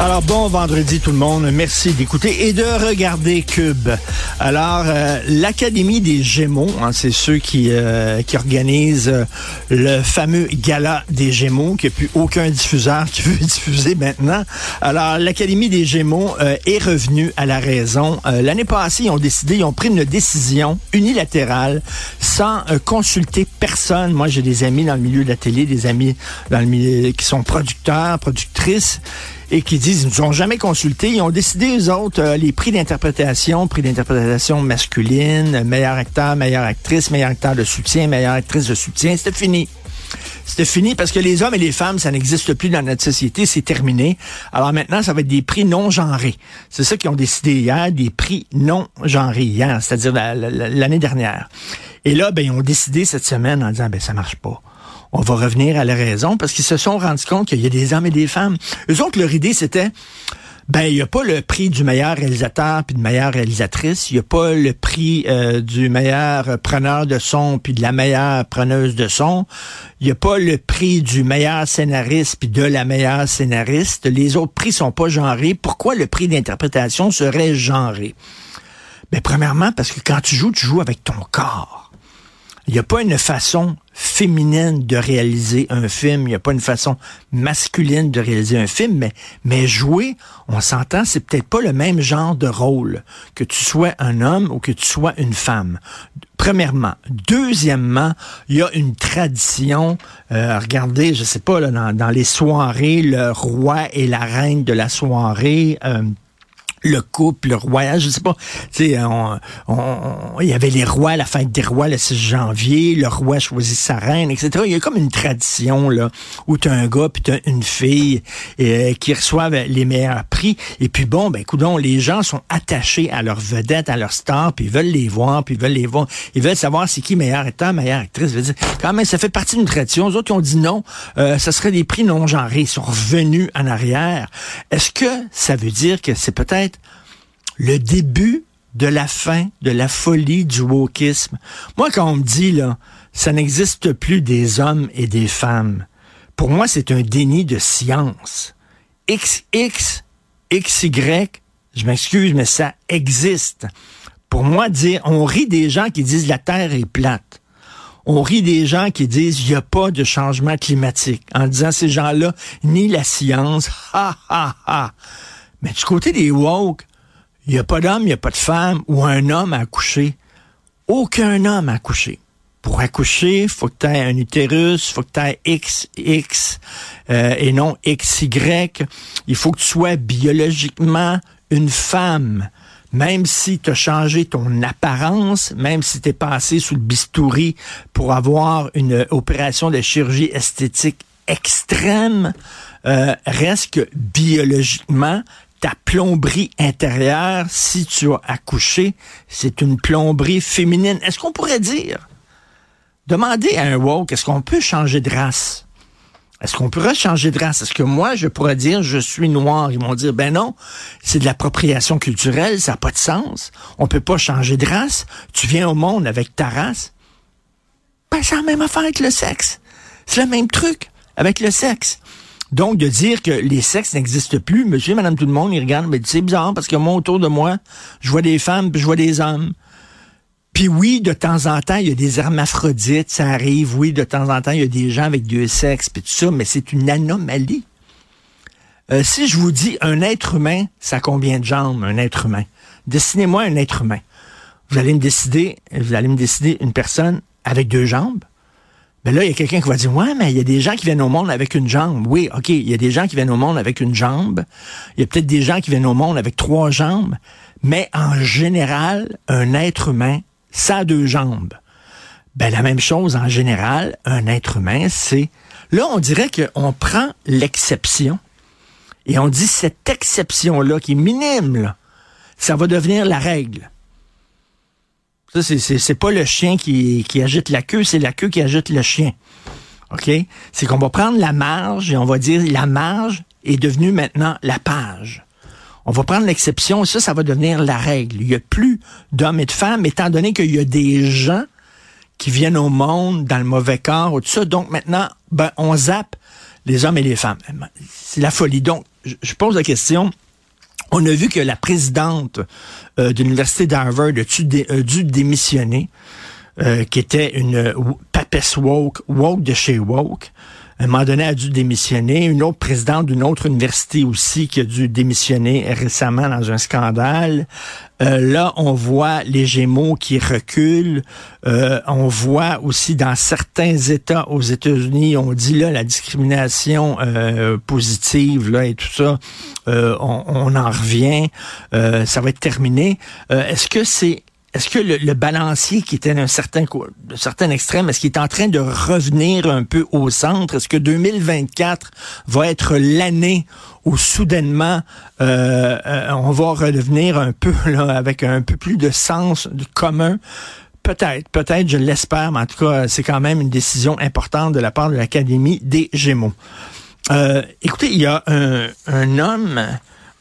Alors bon vendredi tout le monde, merci d'écouter et de regarder Cube. Alors euh, l'Académie des Gémeaux, hein, c'est ceux qui euh, qui organisent euh, le fameux gala des Gémeaux, qui a plus aucun diffuseur qui veut diffuser maintenant. Alors l'Académie des Gémeaux est revenue à la raison. L'année passée, ils ont décidé, ils ont pris une décision unilatérale sans consulter personne. Moi, j'ai des amis dans le milieu de la télé, des amis dans le milieu qui sont producteurs, productrices et qui disent, ils ne nous ont jamais consultés. Ils ont décidé, eux autres, euh, les prix d'interprétation, prix d'interprétation masculine, meilleur acteur, meilleure actrice, meilleur acteur de soutien, meilleure actrice de soutien. C'était fini. C'était fini parce que les hommes et les femmes, ça n'existe plus dans notre société, c'est terminé. Alors maintenant, ça va être des prix non genrés. C'est ça qu'ils ont décidé hier, des prix non genrés hier, c'est-à-dire l'année dernière. Et là, ben, ils ont décidé cette semaine en disant, ben, ça marche pas on va revenir à la raison parce qu'ils se sont rendus compte qu'il y a des hommes et des femmes. Eux autres, leur idée, c'était ben, il n'y a pas le prix du meilleur réalisateur puis de meilleure réalisatrice. Il n'y a pas le prix euh, du meilleur preneur de son puis de la meilleure preneuse de son. Il n'y a pas le prix du meilleur scénariste puis de la meilleure scénariste. Les autres prix sont pas genrés. Pourquoi le prix d'interprétation serait genré? Ben, premièrement, parce que quand tu joues, tu joues avec ton corps. Il n'y a pas une façon féminine de réaliser un film, il n'y a pas une façon masculine de réaliser un film, mais, mais jouer, on s'entend, c'est peut-être pas le même genre de rôle, que tu sois un homme ou que tu sois une femme. Premièrement. Deuxièmement, il y a une tradition. Euh, regardez, je sais pas, là, dans, les soirées, le roi et la reine de la soirée. Euh, le couple, le royal, je sais pas. Tu sais, il y avait les rois, la fête des rois le 6 janvier, le roi choisit sa reine, etc. Il y a comme une tradition là où tu as un gars puis tu as une fille euh, qui reçoivent les meilleurs prix. Et puis bon, ben coudon, les gens sont attachés à leur vedette, à leur star, puis ils veulent les voir, puis ils veulent les voir. Ils veulent savoir c'est qui meilleur acteur, meilleure actrice. Je veux quand même, ça fait partie d'une tradition. Les autres, ont dit non, euh, ce serait des prix non genrés. Ils sont revenus en arrière. Est-ce que ça veut dire que c'est peut-être le début de la fin de la folie du wokisme. Moi, quand on me dit, là, ça n'existe plus des hommes et des femmes, pour moi, c'est un déni de science. X, X, XY, je m'excuse, mais ça existe. Pour moi, dire, on rit des gens qui disent la Terre est plate. On rit des gens qui disent il n'y a pas de changement climatique. En disant ces gens-là, ni la science, ha ha ha. Mais du côté des woke, il n'y a pas d'homme, il n'y a pas de femme ou un homme à accoucher. Aucun homme à accoucher. Pour accoucher, faut que tu aies un utérus, faut que tu aies XX euh, et non XY. Il faut que tu sois biologiquement une femme. Même si tu as changé ton apparence, même si tu es passé sous le bistouri pour avoir une opération de chirurgie esthétique extrême, euh, reste que biologiquement, ta plomberie intérieure, si tu as accouché, c'est une plomberie féminine. Est-ce qu'on pourrait dire, demander à un woke, est-ce qu'on peut changer de race? Est-ce qu'on pourrait changer de race? Est-ce que moi, je pourrais dire, je suis noir? Ils vont dire, ben non, c'est de l'appropriation culturelle, ça n'a pas de sens. On peut pas changer de race. Tu viens au monde avec ta race. Ben, c'est la même affaire avec le sexe. C'est le même truc avec le sexe. Donc, de dire que les sexes n'existent plus, monsieur, madame, tout le monde, ils regardent, mais c'est bizarre parce que moi, autour de moi, je vois des femmes, puis je vois des hommes. Puis oui, de temps en temps, il y a des hermaphrodites, ça arrive. Oui, de temps en temps, il y a des gens avec deux sexes, puis tout ça, mais c'est une anomalie. Euh, si je vous dis un être humain, ça a combien de jambes, un être humain? Dessinez-moi un être humain. Vous allez me décider, vous allez me décider une personne avec deux jambes, ben là, il y a quelqu'un qui va dire, ouais, mais il y a des gens qui viennent au monde avec une jambe. Oui, OK, il y a des gens qui viennent au monde avec une jambe. Il y a peut-être des gens qui viennent au monde avec trois jambes. Mais en général, un être humain, ça a deux jambes. Ben, la même chose en général, un être humain, c'est... Là, on dirait qu'on prend l'exception et on dit cette exception-là, qui est minime, ça va devenir la règle. Ça, c'est pas le chien qui, qui agite la queue, c'est la queue qui agite le chien. OK? C'est qu'on va prendre la marge et on va dire la marge est devenue maintenant la page. On va prendre l'exception et ça, ça va devenir la règle. Il n'y a plus d'hommes et de femmes, étant donné qu'il y a des gens qui viennent au monde dans le mauvais corps ou tout ça. Donc maintenant, ben, on zappe les hommes et les femmes. C'est la folie. Donc, je pose la question. On a vu que la présidente euh, de l'université d'Harvard a dû, démissionner, euh, qui était une papesse woke, woke de chez woke un moment donné, a dû démissionner. Une autre présidente d'une autre université aussi qui a dû démissionner récemment dans un scandale. Euh, là, on voit les Gémeaux qui reculent. Euh, on voit aussi dans certains États aux États-Unis, on dit là la discrimination euh, positive là et tout ça, on, on, en revient. ça va être terminé. Est-ce que c'est est-ce que le, balancier qui était d'un certain, certain extrême, est-ce qu'il est en train de revenir un peu au centre? Est-ce que 2024 va être l'année où soudainement euh, euh, on va redevenir un peu là, avec un peu plus de sens commun? Peut-être, peut-être, je l'espère, mais en tout cas, c'est quand même une décision importante de la part de l'Académie des Gémeaux. Euh, écoutez, il y a un homme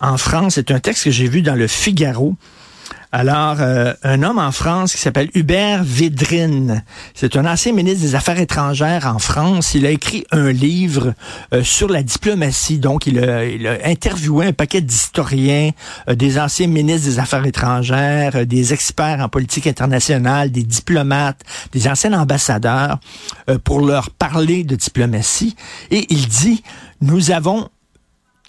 en France, c'est un texte que j'ai vu dans le Figaro, alors, euh, un homme en France qui s'appelle Hubert Védrine, c'est un ancien ministre des Affaires étrangères en France. Il a écrit un livre euh, sur la diplomatie. Donc, il a, interviewé un paquet d'historiens, euh, des anciens ministres des Affaires étrangères, des experts en politique internationale, des diplomates, des anciens ambassadeurs, pour leur parler de diplomatie. Et il dit, nous avons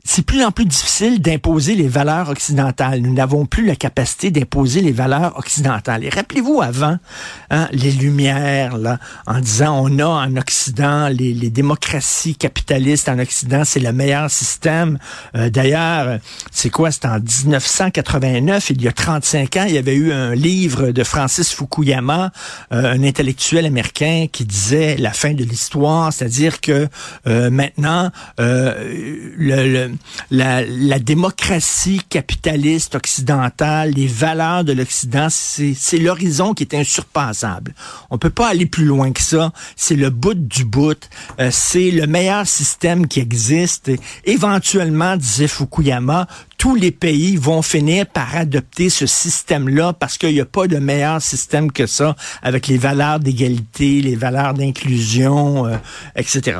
c'est plus en plus difficile d'imposer les valeurs occidentales. Nous n'avons plus la capacité d'imposer les valeurs occidentales. Et rappelez-vous avant, hein, les Lumières, là, en disant on a en Occident les, les démocraties capitalistes en Occident, c'est le meilleur système. Euh, d'ailleurs, c'est quoi? C'est en 1989, il y a 35 ans, il y avait eu un livre de Francis Fukuyama, euh, un intellectuel américain, qui disait la fin de l'histoire, c'est-à-dire que euh, maintenant, le la, démocratie capitaliste occidentale, les valeurs de l'Occident, c'est l'horizon qui est insurpassable. On peut pas aller plus loin que ça. C'est le bout du bout. Euh, c'est le meilleur système qui existe. éventuellement, disait Fukuyama, tous les pays vont finir par adopter ce système-là parce qu'il n'y a pas de meilleur système que ça avec les valeurs d'égalité, les valeurs d'inclusion, euh, etc.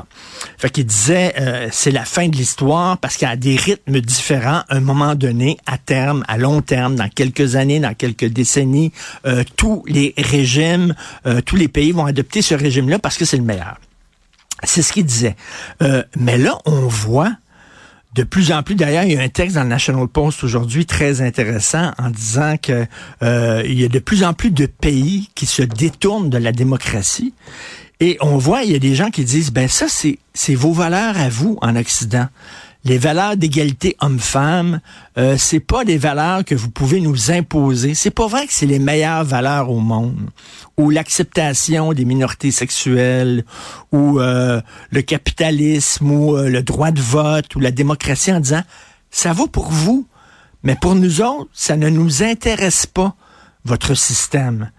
Fait qu'il disait, euh, c'est la fin de l'histoire parce qu'à des rythmes différents, à un moment donné, à terme, à long terme, dans quelques années, dans quelques décennies, euh, tous les régimes, tous les pays vont adopter ce régime-là parce que c'est le meilleur. C'est ce qu'il disait. mais là, on voit de plus en plus, d'ailleurs, il y a un texte dans le National Post aujourd'hui très intéressant en disant que euh, il y a de plus en plus de pays qui se détournent de la démocratie. Et on voit, il y a des gens qui disent, ben ça, c'est vos valeurs à vous en Occident les valeurs d'égalité homme-femme, euh, c'est pas des valeurs que vous pouvez nous imposer. C'est pas vrai que c'est les meilleures valeurs au monde. Ou l'acceptation des minorités sexuelles, ou euh, le capitalisme, ou euh, le droit de vote, ou la démocratie en disant ça vaut pour vous, mais pour nous autres, ça ne nous intéresse pas votre système.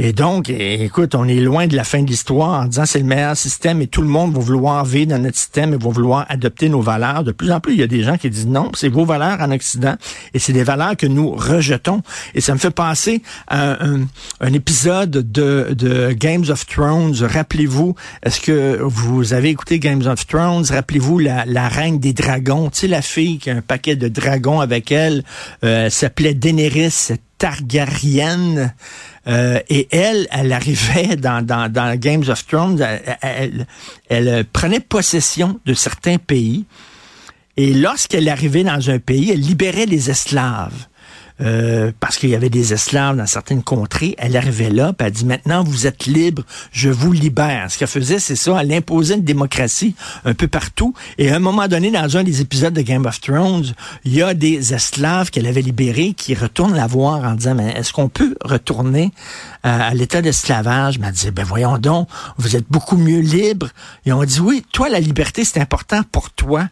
Et donc, écoute, on est loin de la fin de l'histoire en disant c'est le meilleur système et tout le monde va vouloir vivre dans notre système et va vouloir adopter nos valeurs. De plus en plus, il y a des gens qui disent non, c'est vos valeurs en Occident et c'est des valeurs que nous rejetons. Et ça me fait penser à un, épisode de, de Games of Thrones. Rappelez-vous, est-ce que vous avez écouté Games of Thrones? Rappelez-vous la, la reine des dragons, tu sais, la fille qui a un paquet de dragons avec elle, euh, s'appelait Daenerys Targaryen. Euh, et elle, elle arrivait dans, dans, dans Games of Thrones, elle, elle, prenait possession de certains pays. Et lorsqu'elle arrivait dans un pays, elle libérait les esclaves. Euh, parce qu'il y avait des esclaves dans certaines contrées. Elle arrivait là, puis elle dit maintenant vous êtes libre, je vous libère. Ce qu'elle faisait, c'est ça, elle imposait une démocratie un peu partout. Et à un moment donné, dans un des épisodes de Game of Thrones, il y a des esclaves qu'elle avait libérés qui retournent la voir en disant mais est-ce qu'on peut retourner à, l'état d'esclavage? Elle dit ben voyons donc, vous êtes beaucoup mieux libre. Et on dit oui, toi la liberté c'est important pour toi.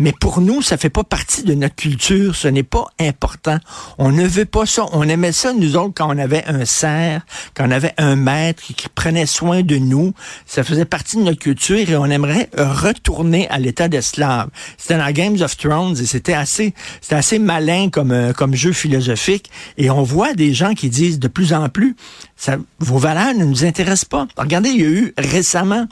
Mais pour nous, ça fait pas partie de notre culture, ce n'est pas important. On ne veut pas ça. On aimait ça, nous autres, quand on avait un cerf, quand on avait un maître qui prenait soin de nous. Ça faisait partie de notre culture et on aimerait retourner à l'état d'esclave. C'était dans Games of Thrones et c'était assez, c'était assez malin comme, euh, comme jeu philosophique. Et on voit des gens qui disent de plus en plus, ça, vos valeurs ne nous intéressent pas. Regardez, il y a eu récemment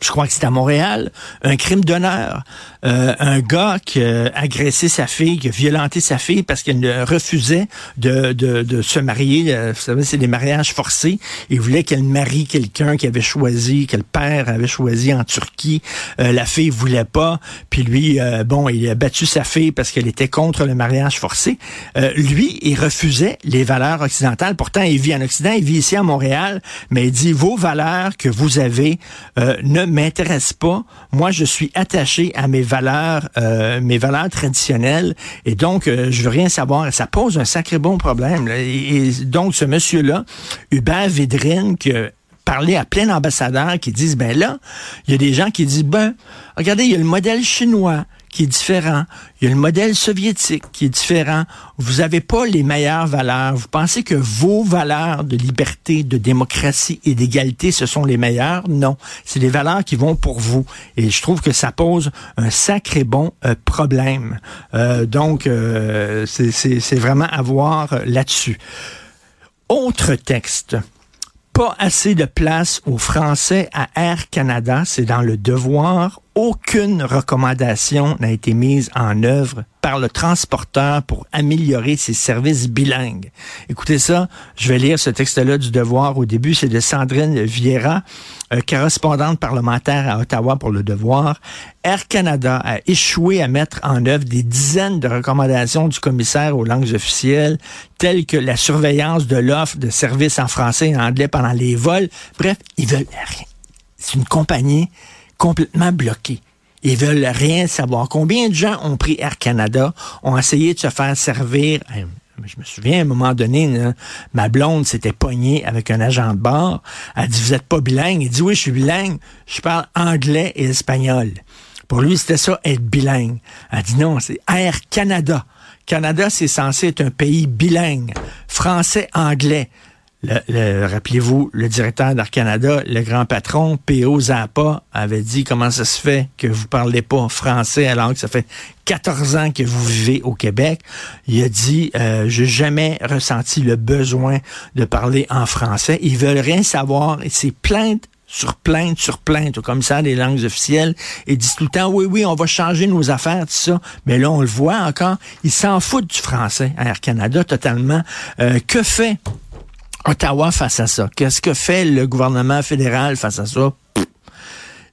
je crois que c'est à Montréal, un crime d'honneur. Euh, un gars qui a agressé sa fille, qui a violenté sa fille parce qu'elle refusait de, de, se marier. Euh, vous savez, c'est des mariages forcés. Il voulait qu'elle marie quelqu'un qui avait choisi, que le père avait choisi en Turquie. Euh, la fille voulait pas. Puis lui, bon, il a battu sa fille parce qu'elle était contre le mariage forcé. lui, il refusait les valeurs occidentales. Pourtant, il vit en Occident, il vit ici à Montréal, mais il dit, vos valeurs que vous avez ne m'intéresse pas. Moi, je suis attaché à mes valeurs, euh, traditionnelles, et donc euh, je veux rien savoir. Ça pose un sacré bon problème. Et, donc, ce monsieur-là, Hubert Védrine, qui a parlé à plein d'ambassadeurs qui disent, ben là, il y a des gens qui disent, ben, regardez, il y a le modèle chinois qui est différent. Il y a le modèle soviétique qui est différent. Vous n'avez pas les meilleures valeurs. Vous pensez que vos valeurs de liberté, de démocratie et d'égalité, ce sont les meilleures? Non. C'est des valeurs qui vont pour vous. Et je trouve que ça pose un sacré bon euh, problème. Euh, donc, euh, c'est vraiment à voir là-dessus. Autre texte pas assez de place aux Français à Air Canada, c'est dans le devoir aucune recommandation n'a été mise en œuvre par le transporteur pour améliorer ses services bilingues. Écoutez ça, je vais lire ce texte-là du Devoir. Au début, c'est de Sandrine Vieira, euh, correspondante parlementaire à Ottawa pour le Devoir. Air Canada a échoué à mettre en œuvre des dizaines de recommandations du commissaire aux langues officielles, telles que la surveillance de l'offre de services en français et en anglais pendant les vols. Bref, ils veulent rien. C'est une compagnie complètement bloqués. Ils veulent rien savoir. Combien de gens ont pris Air Canada, ont essayé de se faire servir? Je me souviens, à un moment donné, ma blonde s'était pognée avec un agent de bord. Elle dit, vous êtes pas bilingue? Il dit, oui, je suis bilingue. Je parle anglais et espagnol. Pour lui, c'était ça, être bilingue. Elle dit, non, c'est Air Canada. Canada, c'est censé être un pays bilingue. Français, anglais. Le, Rappelez-vous, le directeur d'Air Canada, le grand patron, P.O. Zappa, avait dit comment ça se fait que vous parlez pas français alors que ça fait 14 ans que vous vivez au Québec? Il a dit, euh, j'ai jamais ressenti le besoin de parler en français. Ils veulent rien savoir et c'est plainte sur plainte sur plainte au commissaire des langues officielles et dit tout le temps oui oui on va changer nos affaires tout ça mais là on le voit encore ils s'en foutent du français Air Canada totalement euh, que fait Ottawa face à ça? Qu'est-ce que fait le gouvernement fédéral face à ça?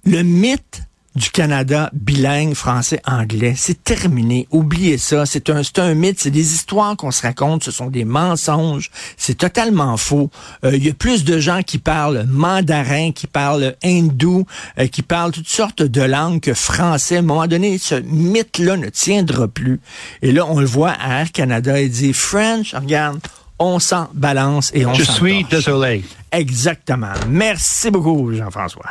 Le mythe du Canada bilingue français-anglais. C'est terminé. Oubliez ça. C'est un, un mythe. C'est des histoires qu'on se raconte. Ce sont des mensonges. C'est totalement faux. Euh, il y a plus de gens qui parlent mandarin, qui parlent hindou, euh, qui parlent toutes sortes de langues que français. À un moment donné, ce mythe-là ne tiendra plus. Et là, on le voit à Air Canada. Il dit French, regarde, on s'en balance et on Je suis désolé. Exactement. Merci beaucoup, Jean-François.